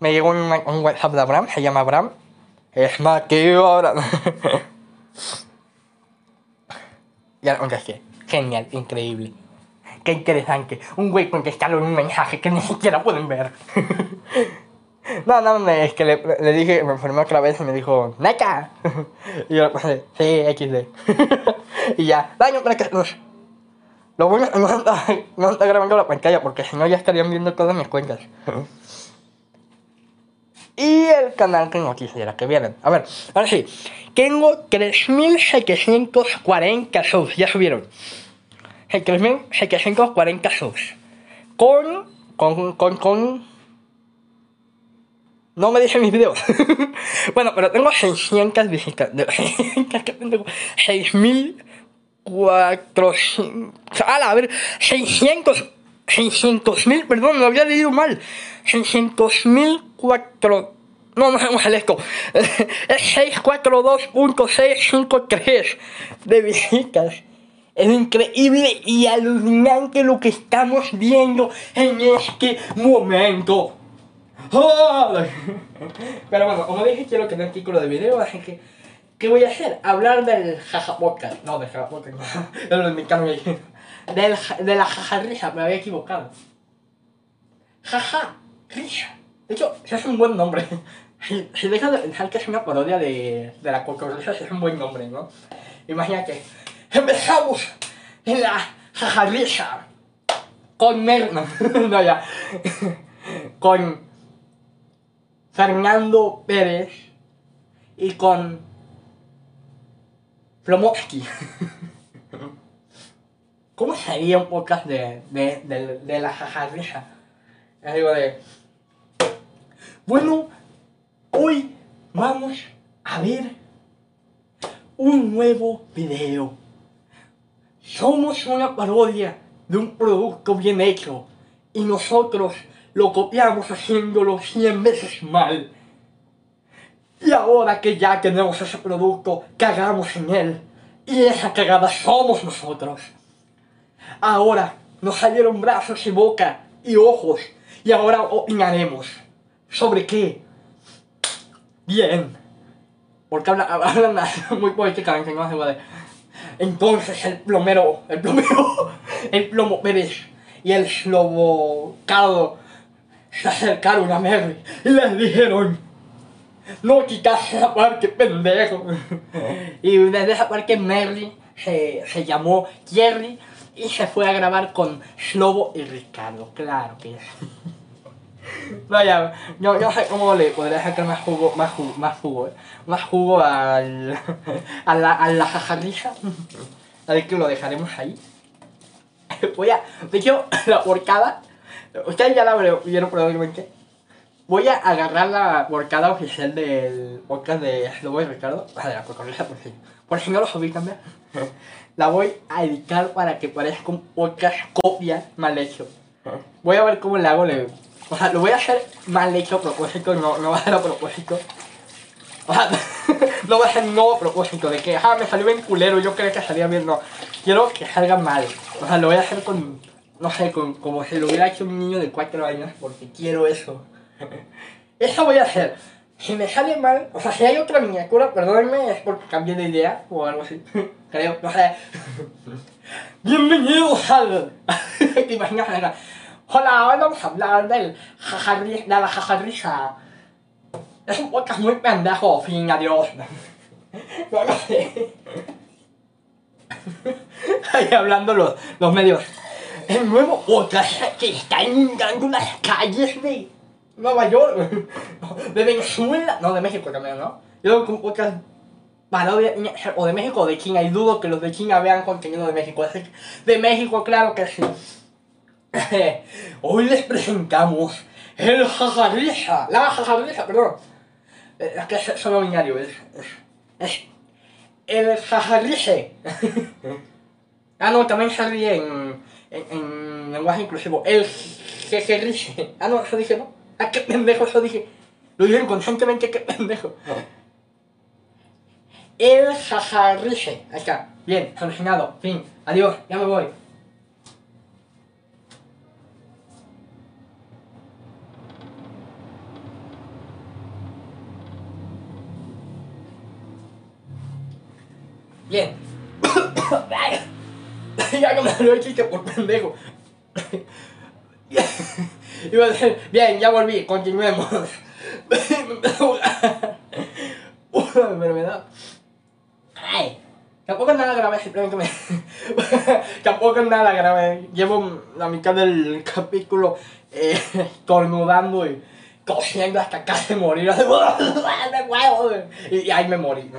Me llegó un, un WhatsApp de Abraham, se llama Abraham. Es más que yo ahora. [laughs] ya lo contesté. Genial, increíble. Qué interesante. Un güey contestarlo en un mensaje que ni siquiera pueden ver. [laughs] no, no, me- es que le, le dije, me enfermé otra vez y me dijo, ¡Neta! [laughs] y yo le puse, sí, XD. [laughs] y ya, daño para que. Lo bueno es que no está, no está grabando la pantalla porque si no ya estarían viendo todas mis cuentas. y el canal que no quisiera que vieran. A ver, ahora sí. Tengo 3740 subs, ya subieron. 3740 subs. Con, con, con, con... No me dije mis videos. [laughs] bueno, pero tengo 600 visitas. 6400... [laughs] A ver, 600... 600 mil, perdón, lo había leído mal. 600 mil cuatro. No, no sabemos el esto. [laughs] Es 642.653 de visitas. Es increíble y alucinante lo que estamos viendo en este momento. [laughs] Pero bueno, como dije, quiero que un artículo de video, así que. ¿Qué voy a hacer? Hablar del jaja podcast. No, del jaja podcast, no. [laughs] Del mexicano del, de la jajarrisa, me había equivocado. Jaja, risa. De hecho, es un buen nombre. Si, si dejas de pensar que es una parodia de, de la cocorrisa, es un buen nombre, ¿no? Imagínate, empezamos en la jajarrisa con Mer... No, [laughs] no, ya. con Fernando Pérez y con Flomoski. [laughs] ¿Cómo sería un podcast de, de, de, de la jajarrisa? Digo de... Bueno, hoy vamos a ver un nuevo video. Somos una parodia de un producto bien hecho y nosotros lo copiamos haciéndolo 100 veces mal. Y ahora que ya tenemos ese producto, cagamos en él. Y esa cagada somos nosotros. Ahora nos salieron brazos y boca y ojos. Y ahora opinaremos. ¿Sobre qué? Bien. Porque [laughs] hablan, muy poéticamente, no se. Entonces el plomero, el plomero, [laughs] el plomo Pérez y el lobo Cardo [laughs] se acercaron a Mary y les dijeron no quitas esa parte, pendejo. [laughs] y desde esa parte Mary se, se llamó Jerry y se fue a grabar con Slobo y Ricardo, claro que. [laughs] Vaya, yo, yo sé cómo le podría sacar más jugo, más jugo, más jugo, más jugo al, a la, a la. Así que lo dejaremos ahí. Voy a, de hecho, [coughs] la porcada, ustedes ya la vieron probablemente. Voy a agarrar la porcada oficial del podcast de Slobo y Ricardo, sea, de la porcada, por si, por si no lo subí también la voy a editar para que parezca un podcast copia mal hecho. Voy a ver cómo le hago. Le... O sea, lo voy a hacer mal hecho a propósito, no, no va a ser a propósito. O sea, [laughs] no va a ser no a propósito, de que, ah, me salió bien culero, yo creo que salía bien, no. Quiero que salga mal. O sea, lo voy a hacer con, no sé, con, como si lo hubiera hecho un niño de 4 años, porque quiero eso. [laughs] eso voy a hacer. Si me sale mal, o sea, si hay otra miniatura, perdónenme, es porque cambié de idea o algo así. [laughs] Creo, no sé. [laughs] Bienvenidos al. ¿Te imaginas? Hola, hoy vamos a hablar del jajarri, de la jajarrisa. Es un podcast muy pendejo, fin, adiós. No, no sé. Ahí hablando los, los medios. El nuevo podcast que está inundando las calles de Nueva York, [laughs] de Venezuela, no, de México también, ¿no? Yo con un podcast parodia, o de México o de China, y dudo que los de China vean contenido de México. De México, claro que sí. [laughs] Hoy les presentamos el jajarrija, la jajarrija, perdón. Es que es solo binario, es, el jajarrije. [laughs] ah, no, también se ríe en, en, en lenguaje inclusivo. El jejerrije. Ah, no, eso dije, ¿no? Ah, qué pendejo, eso dije. Lo dije inconscientemente, qué pendejo. El jajarrije. Ahí está. Bien, solucionado. Fin. Adiós, ya me voy. Bien. [coughs] [laughs] ya que me lo he chiste por pendejo. [laughs] Iba a decir, bien, ya volví, continuemos. [laughs] Una enfermedad. Ay, Tampoco nada grave, simplemente me... Tampoco nada grave. Llevo la mitad del capítulo eh, estornudando y cosiendo hasta casi morir. y, y ahí me morí.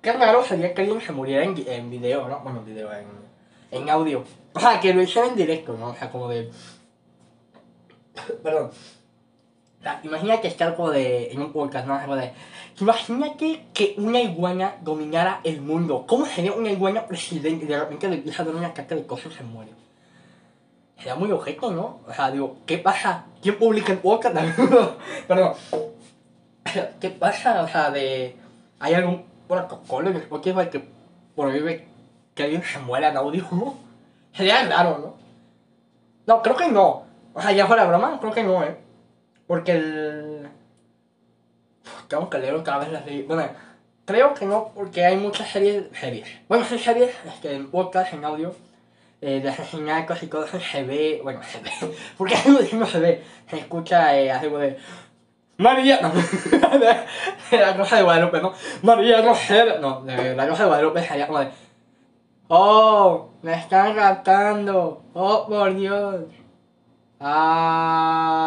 Qué raro sería que alguien se muriera en, en video, ¿no? Bueno, en video, en, en audio. O sea, que lo hiciera en directo, ¿no? O sea, como de... [coughs] Perdón. O sea, imagínate estar como de... En un podcast, ¿no? Algo de... Imagínate que una iguana dominara el mundo. ¿Cómo sería una iguana presidente? Y de repente le empieza a dar una caca de cosas y se muere. Sería muy objeto, ¿no? O sea, digo, ¿qué pasa? ¿Quién publica el podcast? [laughs] Perdón. [coughs] ¿Qué pasa? O sea, de... ¿Hay algún protocolo en Spotify que prohíbe que alguien se muera en audio? Sería raro, ¿no? No, creo que no. O sea, ya fuera broma, creo que no, ¿eh? Porque el... Tengo que leer otra vez las series. Bueno, creo que no, porque hay muchas series. series. Bueno, sí, series este, en podcast, en audio, eh, de asesinatos y cosas se ve. Bueno, se ve. [laughs] Porque no se ve. Se escucha eh, algo de. María, [laughs] no, la Rosa de Guadalupe, ¿no? María Rosel, no, de la Rosa de Guadalupe sería como de. ¡Oh! ¡Me están raptando! ¡Oh, por Dios! ¡Ah!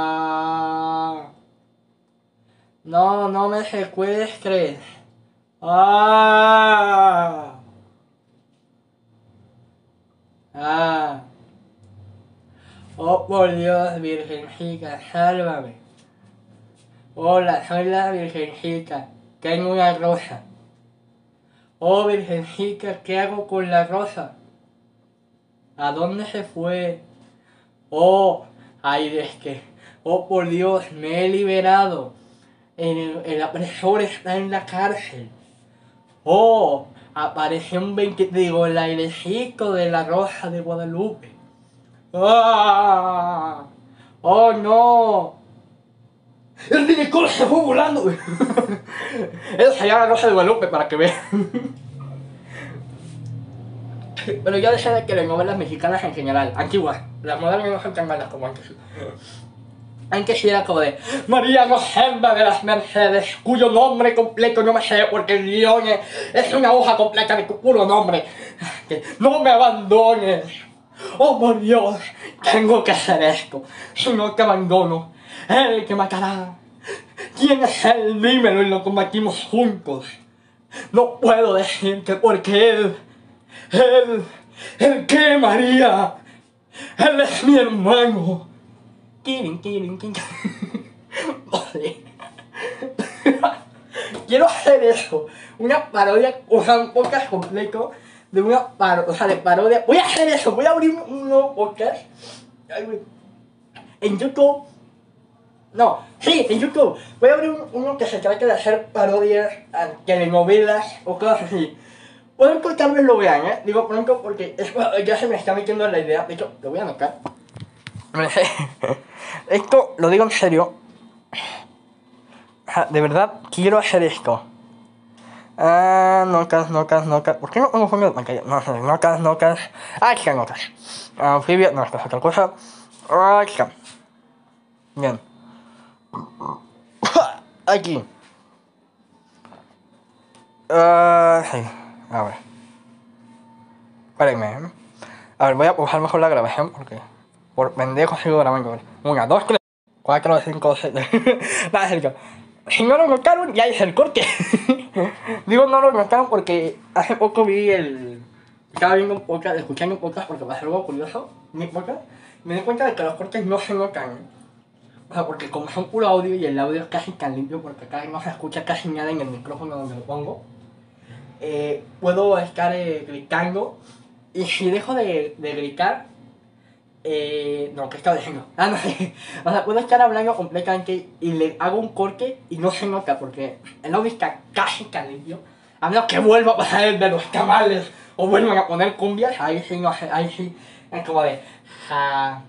No, no me secuestres. ¡Ah! ¡Ah! ¡Oh, por Dios, Virgencita, sálvame! Hola, soy la Virgencita. Tengo una rosa. Oh, Virgencita, ¿qué hago con la rosa? ¿A dónde se fue? Oh, ay, es que, oh por Dios, me he liberado. El, el apresor está en la cárcel. Oh, apareció un 20, digo, el airecito de la rosa de Guadalupe. ¡Ah! ¡Oh, no! ¡El se fue volando! Esa sería la rosa de Guadalupe para que vean. Pero yo deseo de que las novelas mexicanas en general, antiguas, las modernas no son tan malas como antes. Antes era como de María Rosenda de las Mercedes, cuyo nombre completo no me sé porque el guion es, es una hoja completa de tu puro nombre. Que no me abandones. Oh por Dios, tengo que hacer esto. Si no te abandono, él que matará. ¿Quién es él? Dímelo y lo combatimos juntos. No puedo decirte porque él, él, él que María, él es mi hermano. Kirin, kirin, kirin. [laughs] [laughs] Quiero hacer eso. Una parodia, o sea, un podcast completo de una parodia, o sea, de parodia. Voy a hacer eso, voy a abrir un nuevo podcast. En YouTube. No, sí, en YouTube. Voy a abrir un- uno que se trata de hacer parodias a telenovelas o cosas así. Pueden que tal vez lo vean, ¿eh? Digo pronto porque es- ya se me está metiendo la idea. De hecho, lo voy a anotar. [laughs] Esto lo digo en serio. De verdad, quiero hacer esto. Ah, nocas, nocas, nocas. ¿Por qué no pongo fondo de pantalla? No sé, nocas, nocas. Ah, está nocas. Anfibia, no, esto es otra cosa. Ah, está. Bien. [coughs] Aquí. Ah, sí. A ver. Espérenme. ¿eh? A ver, voy a bajar mejor la grabación porque por pendejo sigo grabando. Una, dos, tres, cuatro, cinco, seis. [laughs] Nada, es serio. Si no lo notaron, ya es el corte. [laughs] Digo no lo notaron porque hace poco vi el. Estaba viendo un podcast, escuchando un podcast porque pasó algo curioso. Mi podcast. Me di cuenta de que los cortes no se notan. O sea, porque como son puro audio y el audio es casi tan limpio porque acá no se escucha casi nada en el micrófono donde lo pongo, eh, puedo estar eh, gritando y si dejo de, de gritar, eh, no, ¿qué estaba diciendo? Ah, no [laughs] sé. O sea, puedo estar hablando completamente y le hago un corte y no se nota porque el audio está casi tan limpio. A menos que vuelva a pasar el de los tamales o vuelvan a poner cumbias, ahí sí, no ahí sí. Es como de. ja.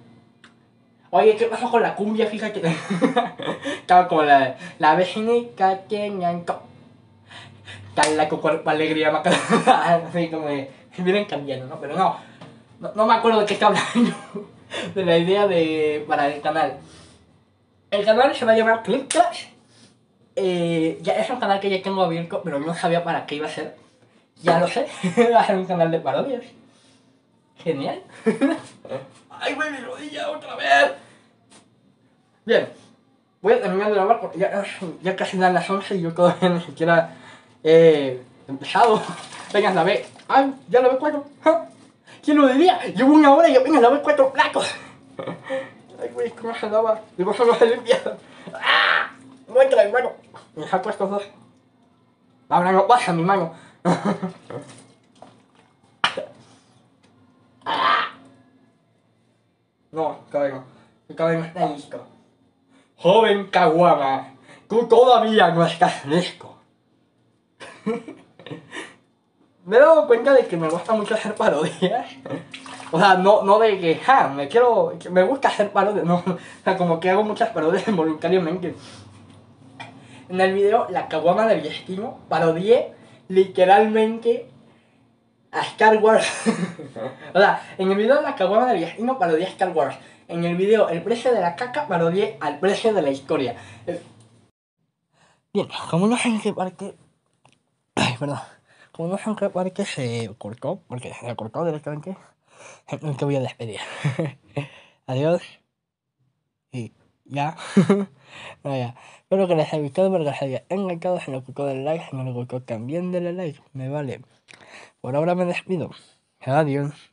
Oye, ¿qué pasó con la cumbia? Fíjate. [laughs] Estaba como la, la vecinita tiene Cala con alegría, maca- [laughs] así como de, vienen cambiando, ¿no? Pero no, no, no me acuerdo de qué estaba hablando, [laughs] de la idea de, para el canal. El canal se va a llamar Clip Clash. Eh, ya es un canal que ya tengo abierto, pero no sabía para qué iba a ser. Ya lo sé, va a ser un canal de parodias. Genial. [laughs] ¡Ay, güey, mi rodilla otra vez! Bien, voy a terminar de grabar porque ya, ya casi dan las 11 y yo todavía ni siquiera he empezado. [laughs] Venga, la ve. ¡Ay, ya la ve cuatro! ¿Quién lo diría? Llevo una hora y apenas la ve cuatro placos. [laughs] Ay, güey, cómo se daba. Digo, no se limpia. ¡Ah! No entra mi mano. Me saco estos dos. Ahora no pasa mi mano. No, cabello. Mi cabello está listo. Joven Caguama, tú todavía no estás listo. [laughs] me he dado cuenta de que me gusta mucho hacer parodias. O sea, no, no de que, ja, me quiero, me gusta hacer parodias, no. O sea, como que hago muchas parodias [laughs] involuntariamente. En el video La Caguama del Destino parodié literalmente a Star Wars. [laughs] o sea, en el video La Caguama del Destino parodié a Star Wars. En el video El precio de la caca parodié al precio de la historia. Bien, como no sé en qué parque... [clears throat] Ay, perdón. Como no sé en qué parque se cortó, porque se cortó directamente, [laughs] te voy a despedir. [laughs] Adiós. Y ya. no, ya. Espero que les haya gustado, porque les haya encantado. Si les gustó, denle like. Si no les gustó, también denle like. Me vale. Por ahora me despido. Adiós.